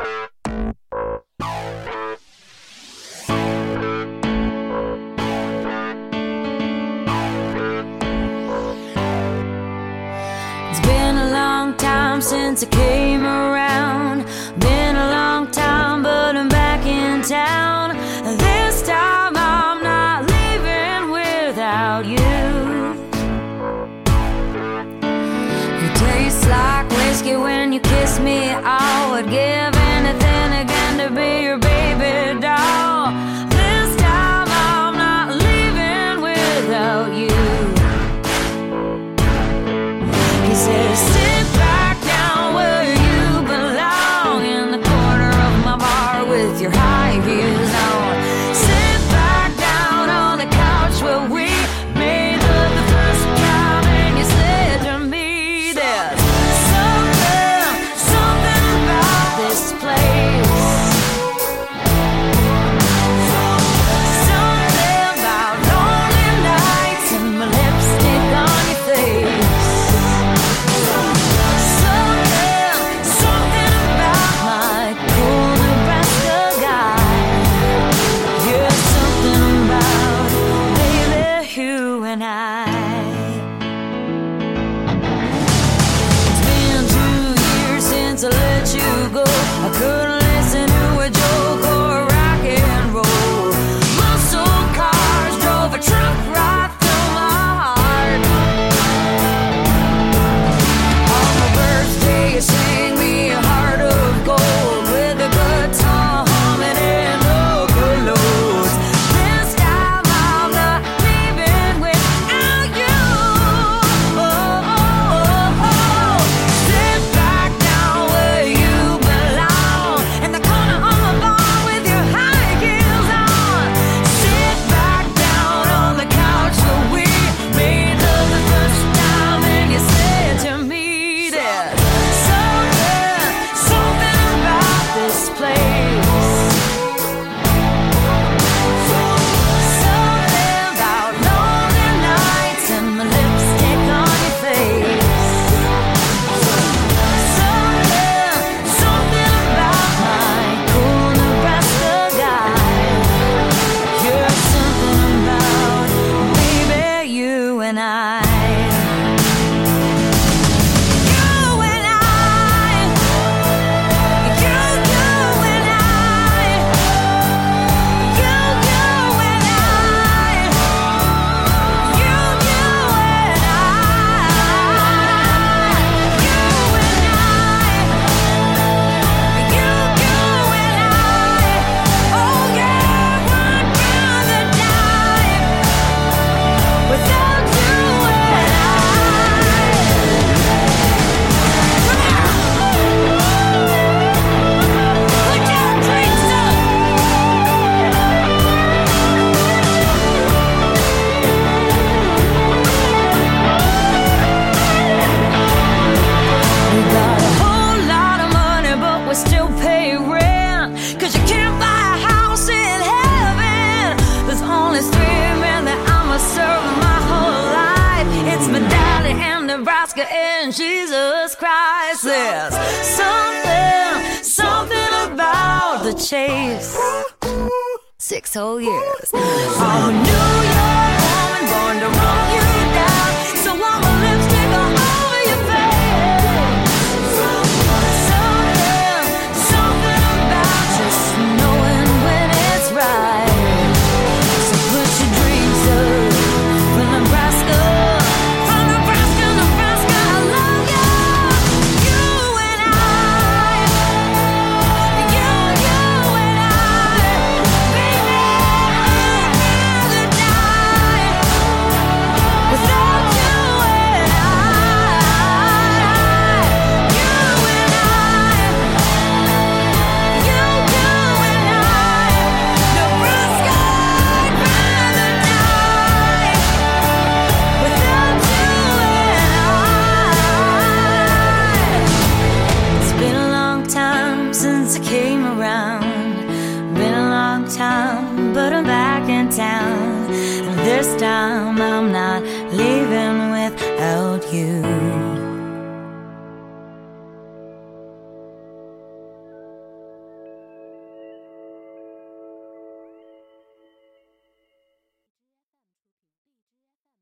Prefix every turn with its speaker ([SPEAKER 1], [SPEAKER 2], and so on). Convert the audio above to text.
[SPEAKER 1] It's been a long time since I came around. Been a long time, but I'm back in town. This time I'm not leaving without you. You taste like whiskey when you kiss me. Oh, I would give. in Jesus Christ. There's something, something about the chase. Six whole years. All new. but I'm back in town. This time I'm not leaving without you.